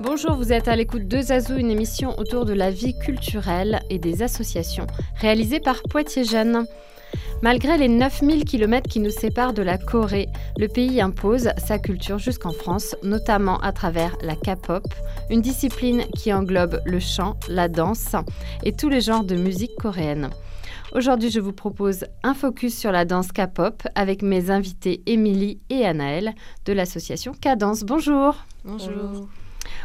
Bonjour, vous êtes à l'écoute de Zazou, une émission autour de la vie culturelle et des associations, réalisée par Poitiers Jeunes. Malgré les 9000 km qui nous séparent de la Corée, le pays impose sa culture jusqu'en France, notamment à travers la K-pop, une discipline qui englobe le chant, la danse et tous les genres de musique coréenne. Aujourd'hui, je vous propose un focus sur la danse K-pop avec mes invités Émilie et Anaël de l'association Cadence. Bonjour. Bonjour.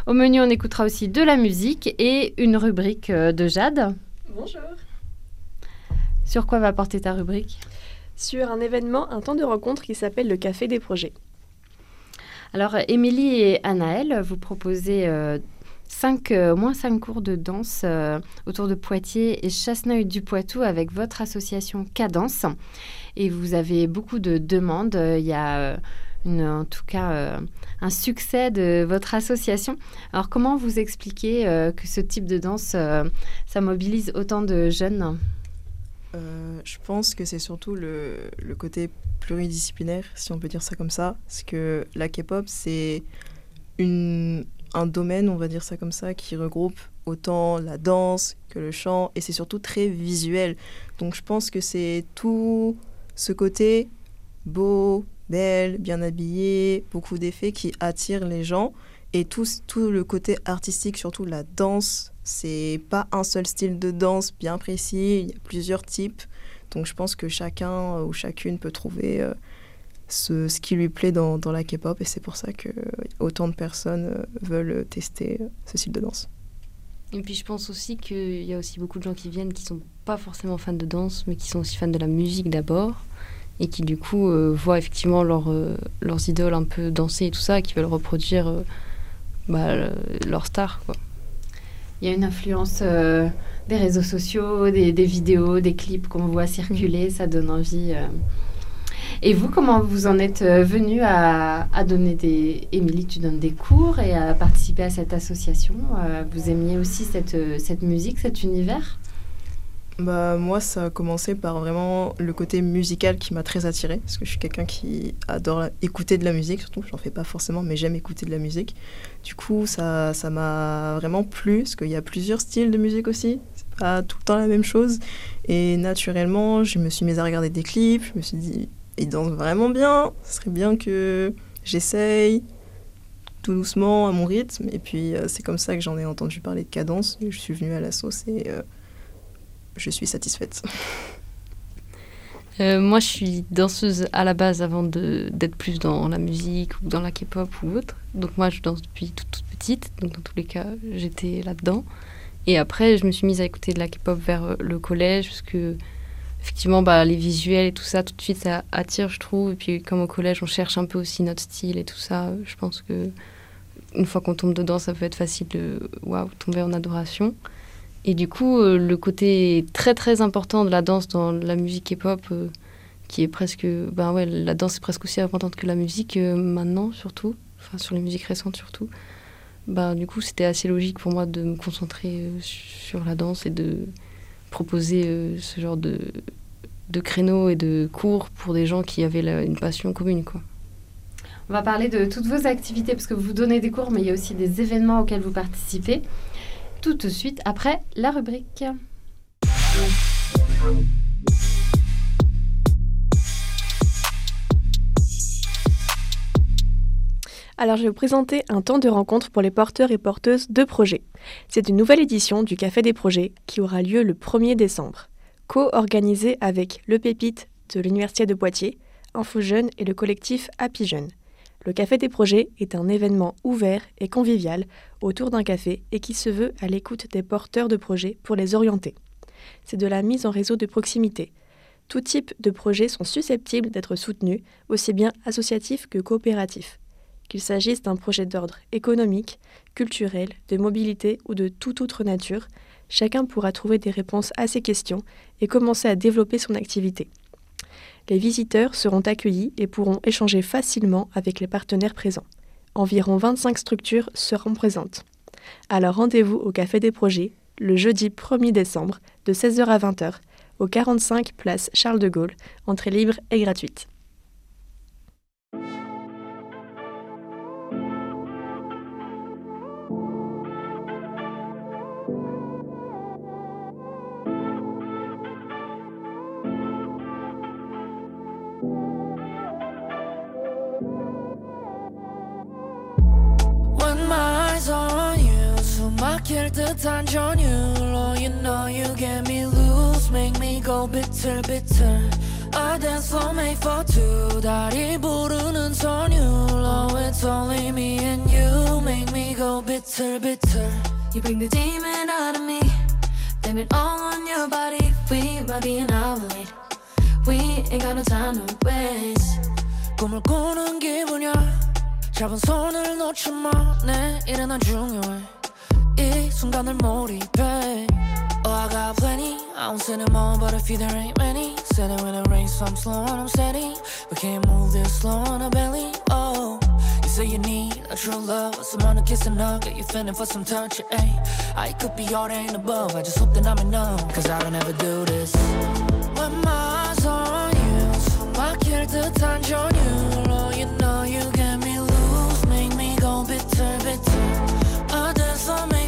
Au menu, on écoutera aussi de la musique et une rubrique euh, de Jade. Bonjour. Sur quoi va porter ta rubrique? Sur un événement, un temps de rencontre qui s'appelle le Café des projets. Alors, Émilie et Anaël, vous proposez euh, cinq, euh, au moins cinq cours de danse euh, autour de Poitiers et Chasseneuil du Poitou avec votre association Cadence. Et vous avez beaucoup de demandes. Il y a une, en tout cas un succès de votre association. Alors, comment vous expliquez que ce type de danse, ça mobilise autant de jeunes? Euh, je pense que c'est surtout le, le, côté pluridisciplinaire, si on peut dire ça comme ça. Parce que la K-pop, c'est un domaine, on va dire ça comme ça, qui regroupe autant la danse que le chant, et c'est surtout très visuel. Donc je pense que c'est tout ce côté beau, belle, bien habillé, beaucoup d'effets qui attirent les gens, et tout, tout le côté artistique, surtout la danse, c'est pas un seul style de danse bien précis, il y a plusieurs types. Donc je pense que chacun euh, ou chacune peut trouver euh, ce, ce, qui lui plaît dans, dans la K-pop et c'est pour ça que autant de personnes euh, veulent tester ce style de danse. Et puis je pense aussi qu'il y a aussi beaucoup de gens qui viennent qui sont pas forcément fans de danse, mais qui sont aussi fans de la musique d'abord, et qui du coup voient effectivement leur, leurs idoles un peu danser et tout ça, et qui veulent reproduire bah, leur star. Quoi il y a une influence euh, des réseaux sociaux, des, vidéos, des clips qu'on voit circuler, ça donne envie. Euh. Et vous, comment vous en êtes euh, venu à, donner des... Émilie, tu donnes des cours et à participer à cette association. vous aimiez aussi cette, cette musique, cet univers? Bah, moi, ça a commencé par vraiment le côté musical qui m'a très attiré parce que je suis quelqu'un qui adore écouter de la musique, surtout, j'en fais pas forcément, mais j'aime écouter de la musique. Du coup, ça ça m'a vraiment plu, parce qu'il y a plusieurs styles de musique aussi, c'est pas tout le temps la même chose. Et naturellement, je me suis mise à regarder des clips, je me suis dit, ils dansent vraiment bien, ce serait bien que j'essaye, tout doucement, à mon rythme. Et puis, euh, c'est comme ça que j'en ai entendu parler de cadence, je suis venue à la sauce et... Euh, je suis satisfaite. Euh, moi, je suis danseuse à la base avant d'être plus dans la musique ou dans la K-pop ou autre. Donc moi, je danse depuis toute, toute, petite. Donc dans tous les cas, j'étais là-dedans. Et après, je me suis mise à écouter de la K-pop vers euh, le collège parce que effectivement, bah, les visuels et tout ça, tout de suite, ça attire, je trouve. Et puis comme au collège, on cherche un peu aussi notre style et tout ça. Je pense que une fois qu'on tombe dedans, ça peut être facile de waouh, tomber en adoration. Et du coup, euh, le côté très très important de la danse dans la musique hip-hop, euh, qui est presque. Ben ouais, la danse est presque aussi importante que la musique euh, maintenant, surtout. Enfin, sur les musiques récentes, surtout. Ben, du coup, c'était assez logique pour moi de me concentrer sur la danse et de proposer ce genre de, de créneaux et de cours pour des gens qui avaient une passion commune, quoi. On va parler de toutes vos activités parce que vous donnez des cours, mais il y a aussi des événements auxquels vous participez tout de suite après la rubrique. Alors je vais vous présenter un temps de rencontre pour les porteurs et porteuses de projets. C'est une nouvelle édition du Café des projets qui aura lieu le 1er décembre, co-organisée avec le Pépite de l'Université de Poitiers, Info Jeune et le collectif Happy Jeune. Le Café des projets est un événement ouvert et convivial autour d'un café et qui se veut à l'écoute des porteurs de projets pour les orienter. C'est de la mise en réseau de proximité. Tout type de projets sont susceptibles d'être soutenus, aussi bien associatifs que coopératifs. Qu'il s'agisse d'un projet d'ordre économique, culturel, de mobilité ou de toute autre nature, chacun pourra trouver des réponses à ces questions et commencer à développer son activité les visiteurs seront accueillis et pourront échanger facilement avec les partenaires présents. Environ 25 structures seront présentes. Alors rendez-vous au Café des Projets le jeudi 1er décembre de 16h à 20h au 45 place Charles de Gaulle, entrée libre et gratuite. 막힐 듯한 전율로 You know you get me loose Make me go bitter bitter I dance slow made for two 다리 부르는 선율로 It's only me and you Make me go bitter bitter You bring the demon out of me Blame it all on your body We might be an hour late We ain't got no time to waste 꿈을 꾸는 기분이야 잡은 손을 놓지 마내 일은 안 중요해 이 순간을 몰입해 Oh I got plenty I don't say them all but if you there ain't many Said it when it rains so I'm slow and I'm steady We can't move this slow on a belly Oh You say you need a true love Someone to kiss and hug Get you feeling for some touch Hey, I could be all there and above I just hope that I'm enough Cause I don't ever do this When my eyes on you 숨 막힐 듯한 전율로 You know you get me loose Make me go bitter bitter I dance for me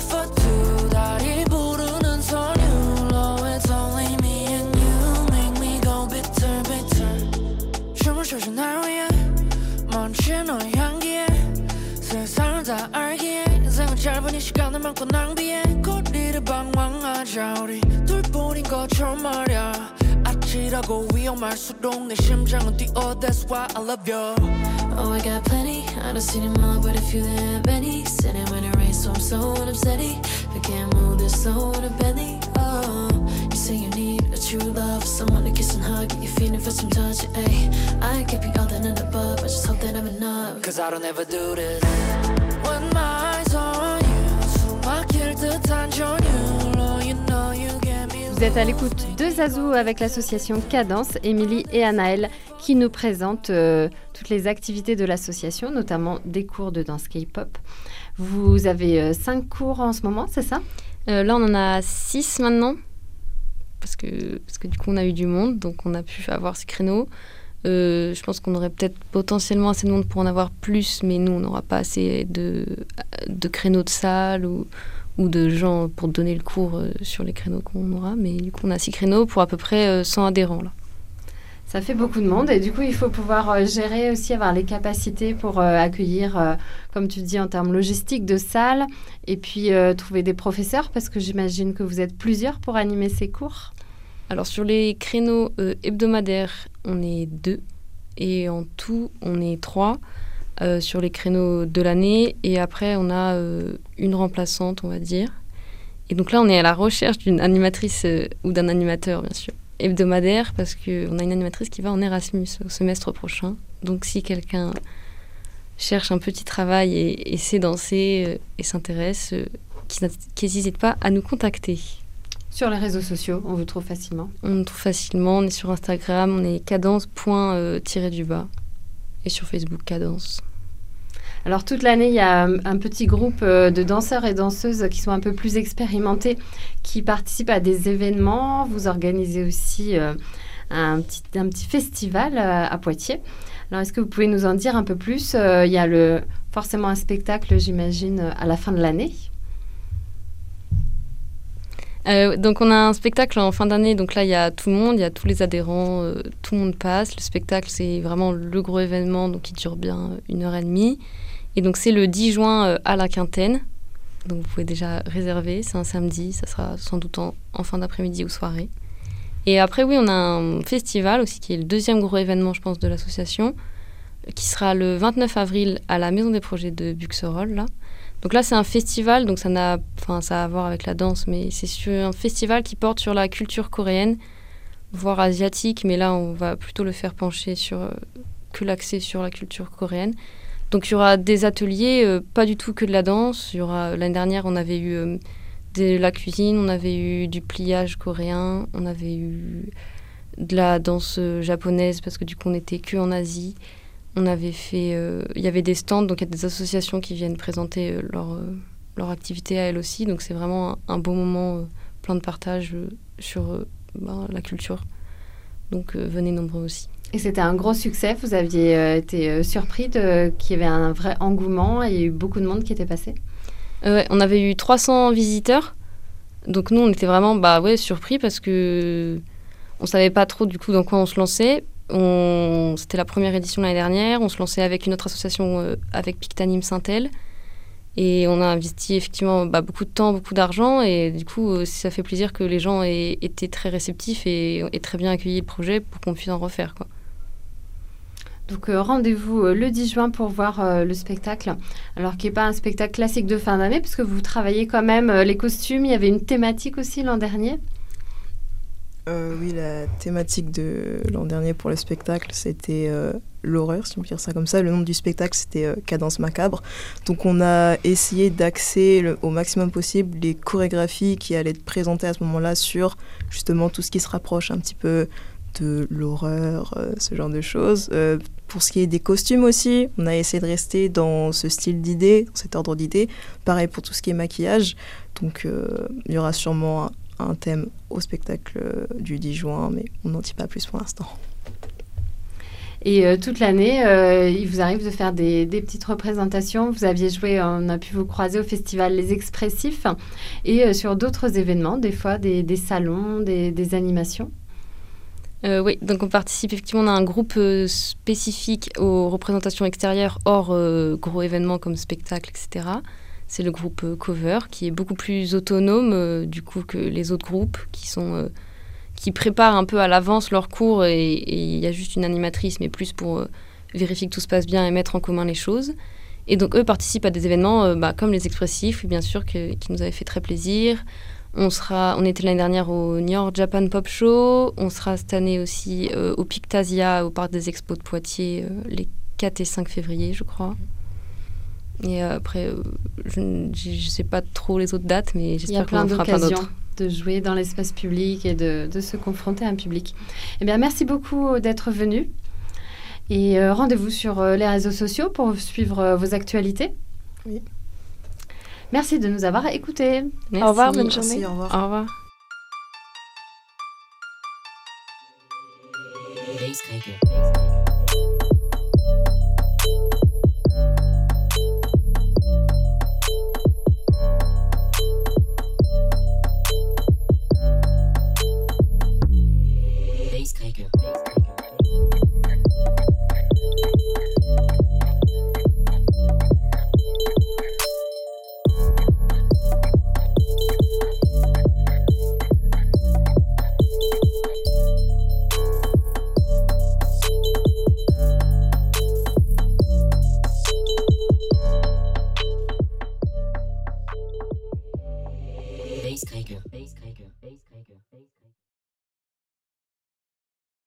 bitter 춤을 춰줘 날 위해 멈춘 너의 향기에 세상을 다 알기에 인생은 짧은 이 시간을 많고 낭비해 거리를 방황하자 우리 둘뿐인 것처럼 말야 아찔하고 위험할수록 내 심장은 뛰어 That's why I love you Oh, I got plenty. I don't see them all, but if you there, Benny. Sitting when it rains, so I'm so upset. I can't move this slow in a belly. Oh, you say you need a true love, someone to kiss and hug. You're feeling for some touch, ayy. I'm enough. Cause I don't ever do this. When my eyes on you, 숨 막힐 듯한 전율로, you know you get me. Vous êtes à l'écoute de Zazou avec l'association Cadence, Émilie et Anaël qui nous présentent euh, toutes les activités de l'association, notamment des cours de danse K-pop. Vous avez euh, cinq cours en ce moment, c'est ça Euh, là, on en a six maintenant. Parce que, parce que du coup, on a eu du monde, donc on a pu avoir ces créneaux. Euh, je pense qu'on aurait peut-être potentiellement assez de monde pour en avoir plus, mais nous, on n'aura pas assez de, de créneaux de salle ou, ou de gens pour donner le cours euh, sur les créneaux qu'on aura. Mais du coup, on a six créneaux pour à peu près euh, 100 adhérents. Là. Ça fait beaucoup de monde et du coup, il faut pouvoir euh, gérer aussi, avoir les capacités pour euh, accueillir, euh, comme tu dis, en termes logistiques de salles et puis euh, trouver des professeurs parce que j'imagine que vous êtes plusieurs pour animer ces cours. Alors, sur les créneaux euh, hebdomadaires, on est deux. Et en tout, on est trois euh, sur les créneaux de l'année. Et après, on a euh, une remplaçante, on va dire. Et donc là, on est à la recherche d'une animatrice euh, ou d'un animateur, bien sûr, hebdomadaire, parce qu'on a une animatrice qui va en Erasmus au semestre prochain. Donc si quelqu'un cherche un petit travail et, et sait danser et s'intéresse, qu'il n'hésite pas à nous contacter. Sur les réseaux sociaux, on vous trouve facilement. On nous trouve facilement, on est sur Instagram, on est cadence.tiré-du-bas. Et sur Facebook, cadence. Alors toute l'année, il y a euh, un petit groupe euh, de danseurs et danseuses qui sont un peu plus expérimentés, qui participent à des événements. Vous organisez aussi euh, un, petit, un petit festival euh, à Poitiers. Alors est-ce que vous pouvez nous en dire un peu plus? Euh, Il y a le, forcément un spectacle, j'imagine, à la fin de l'année. Euh, donc on a un spectacle en fin d'année, donc là il y a tout le monde, il y a tous les adhérents, euh, tout le monde passe. Le spectacle c'est vraiment le gros événement, donc il dure bien euh, une heure et demie. Et donc c'est le 10 juin à la Quintaine, donc vous pouvez déjà réserver, c'est un samedi, ça sera sans doute en, en fin d'après-midi ou soirée. Et après oui on a un festival aussi qui est le deuxième gros événement je pense de l'association, qui sera le 29 avril à la Maison des Projets de Buxerolles là. Donc là, c'est un festival, donc ça, n'a, enfin, ça a à voir avec la danse, mais c'est un festival qui porte sur la culture coréenne, voire asiatique, mais là, on va plutôt le faire pencher sur euh, que l'accès sur la culture coréenne. Donc il y aura des ateliers, euh, pas du tout que de la danse. Il y aura l'année dernière, on avait eu euh, de la cuisine, on avait eu du pliage coréen, on avait eu de la danse japonaise parce que du coup, on était que en Asie. On avait fait, euh, il y avait des stands, donc il y a des associations qui viennent présenter euh, leur, euh, leur activité à elles aussi. Donc c'est vraiment un, beau moment, plein de partage sur ben, la culture. Donc venez nombreux aussi. Et c'était un gros succès. Vous aviez été surpris qu'il y avait un vrai engouement et il y a eu beaucoup de monde qui était passé? Ouais, On avait eu 300 visiteurs. Donc nous, on était vraiment bah, ouais, surpris parce que on savait pas trop du coup dans quoi on se lançait. On... C'était la première édition l'année dernière. On se lançait avec une autre association, euh, avec Pictanim Saint-El. Et on a investi effectivement bah, beaucoup de temps, beaucoup d'argent. Et du coup, euh, ça fait plaisir que les gens aient été très réceptifs et, très bien accueilli le projet pour qu'on puisse en refaire. Donc euh, rendez-vous le 10 juin pour voir le spectacle. Alors qui n'est pas un spectacle classique de fin d'année, puisque vous travaillez quand même les costumes. Il y avait une thématique aussi l'an dernier. Euh, oui, la thématique de l'an dernier pour le spectacle, c'était euh, l'horreur, si on peut dire ça comme ça. Le nom du spectacle, c'était euh, Cadence macabre. Donc on a essayé d'axer au maximum possible les chorégraphies qui allaient être présentées à ce moment-là sur justement tout ce qui se rapproche un petit peu de l'horreur, ce genre de choses. pour ce qui est des costumes aussi, on a essayé de rester dans ce style d'idée, dans cet ordre d'idées. Pareil pour tout ce qui est maquillage. Donc il y aura sûrement thème au spectacle euh, du 10 juin, mais on n'en dit pas plus pour l'instant. Et euh, toute l'année, euh, il vous arrive de faire des, petites représentations. Vous aviez joué, on a pu vous croiser au festival Les Expressifs et sur d'autres événements, des fois des, salons, des, animations. oui, donc on participe effectivement, on a un groupe spécifique aux représentations extérieures hors gros événements comme spectacles, etc c'est le groupe euh, Cover qui est beaucoup plus autonome euh, du coup que les autres groupes qui sont euh, qui préparent un peu à l'avance leurs cours et il y a juste une animatrice mais plus pour vérifier que tout se passe bien et mettre en commun les choses. Et donc eux participent à des événements bah, comme les expressifs bien sûr qui nous avaient fait très plaisir. On, sera, on était l'année dernière au New York Japan Pop Show. On sera cette année aussi au Pictasia, au Parc des Expos de Poitiers, les 4 et 5 février, je crois. Et euh, après, euh, je ne sais pas trop les autres dates, mais j'espère qu'on en fera plein d'autres. de jouer dans l'espace public et de, de, se confronter à un public. Eh bien, merci beaucoup d'être venu. Et euh, rendez-vous sur les réseaux sociaux pour suivre vos actualités. Oui. Merci de nous avoir écoutés. Au revoir, bonne journée. au revoir. Au revoir. Basecracker. Basecracker.